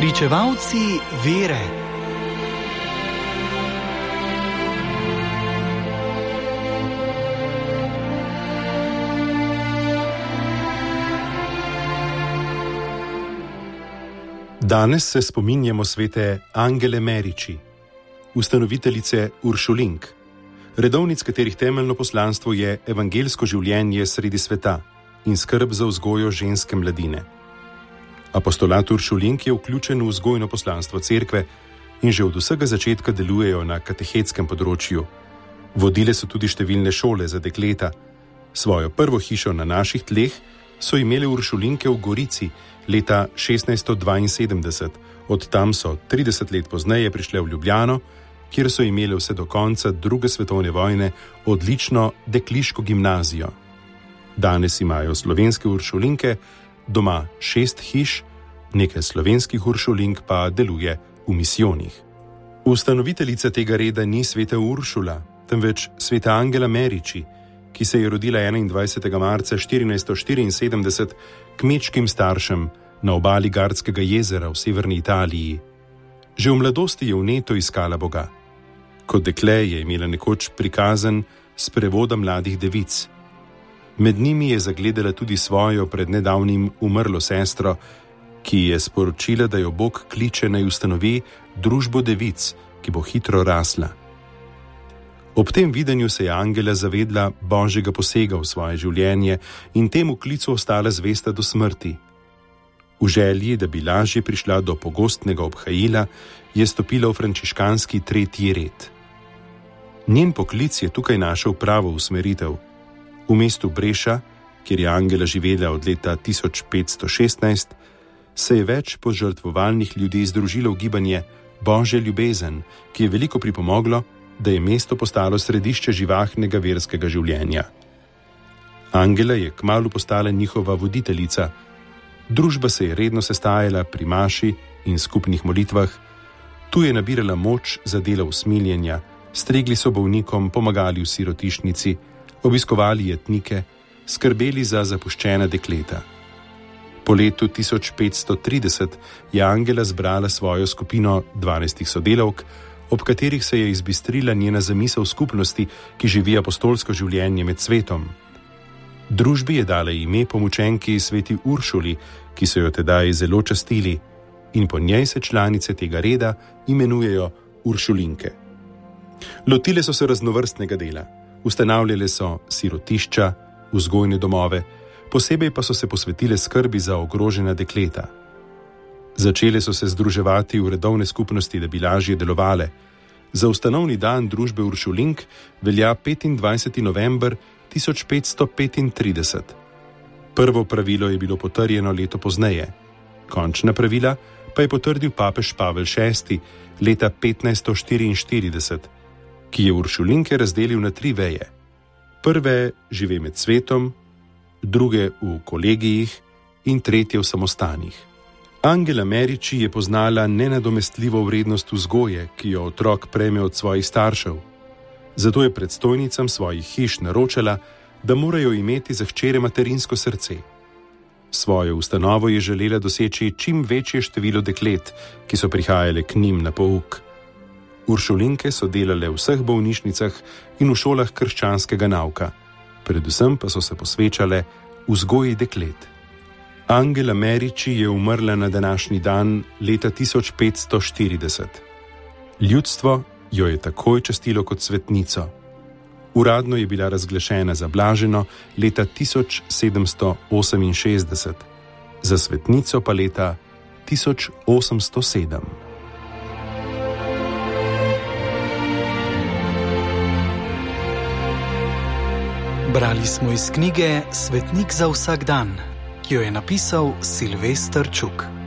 Pričevalci vere. Danes se spominjamo svete Angele Meriči, ustanoviteljice Uršulink, redovnic katerih temeljno poslanstvo je evangelsko življenje sredi sveta in skrb za vzgojo ženske mladine. Apostolat Uršulink je vključen v vzgojno poslanstvo cerkve in že od vsega začetka delujejo na katehetskem področju. Vodile so tudi številne šole za dekleta. Svojo prvo hišo na naših tleh so imele Uršulinke v Gorici leta 1672, od tam so 30 let pozneje prišle v Ljubljano, kjer so imele vse do konca druge svetovne vojne odlično dekliško gimnazijo. Danes imajo slovenske Uršulinke doma šest hiš, nekaj slovenskih uršulink pa deluje v misijonih. Ustanoviteljica tega reda ni sveta Uršula, temveč sveta Angela Meriči, ki se je rodila 21. marca 1474 kmečkim staršem na obali Gardskega jezera v severni Italiji. Že v mladosti je vneto iskala Boga. Kot dekle je imela nekoč prikazan s prevodom mladih devic. Med njimi je zagledala tudi svojo pred nedavnim umrlo sestro, ki je sporočila, da jo Bog kliče naj ustanovi družbo devic, ki bo hitro rasla. Ob tem videnju se je Angela zavedla božjega posega v svoje življenje in temu klicu ostala zvesta do smrti. V želji, da bi lažje prišla do pogostnega obhajila, je stopila v frančiškanski tretji red. Njen poklic je tukaj našel pravo usmeritev. V mestu Breša, kjer je Angela živela od leta 1516, se je več požrtvovalnih ljudi združilo v gibanje Božje ljubezen, ki je veliko pripomoglo, da je mesto postalo središče živahnega verskega življenja. Angela je kmalo postala njihova voditeljica, družba se je redno sestajala pri maši in skupnih molitvah, tu je nabirala moč za delo usmiljenja, stregli so bolnikom, pomagali v sirotišnici, obiskovali jetnike, skrbeli za zapuščena dekleta. Po letu 1530 je Angela zbrala svojo skupino 12 sodelavk, ob katerih se je izbistrila njena zamisel skupnosti, ki živi apostolsko življenje med svetom. Družbi je dala ime pomočenki sveti Uršuli, ki so jo tedaj zelo častili, in po njej se članice tega reda imenujejo Uršulinke. Lotile so se raznovrstnega dela. Ustanavljale so sirotišča, vzgojne domove, posebej pa so se posvetile skrbi za ogrožena dekleta. Začele so se združevati v redovne skupnosti, da bi lažje delovale. Za ustanovni dan družbe Uršulink velja 25. november 1535. Prvo pravilo je bilo potrjeno leto pozneje, končna pravila pa je potrdil papež Pavel VI. leta 1544 ki je uršulinke razdelil na tri veje. Prve žive med svetom, druge v kolegijih in tretje v samostanih. Angela Meriči je poznala nenadomestljivo vrednost vzgoje, ki jo otrok prejme od svojih staršev. Zato je predstojnicam svojih hiš naročala, da morajo imeti za hčere materinsko srce. Svojo ustanovo je želela doseči čim večje število deklet, ki so prihajale k njim na pouk. Uršulinke so delale v vseh bolnišnicah in v šolah krščanskega nauka, predvsem pa so se posvečale vzgoji deklet. Angela Meriči je umrla na današnji dan leta 1540. Ljudstvo jo je takoj častilo kot svetnico. Uradno je bila razglašena za blaženo leta 1768, za svetnico pa leta 1807. Brali smo iz knjige Svetnik za vsak dan, ki jo je napisal Silvestr Čuk.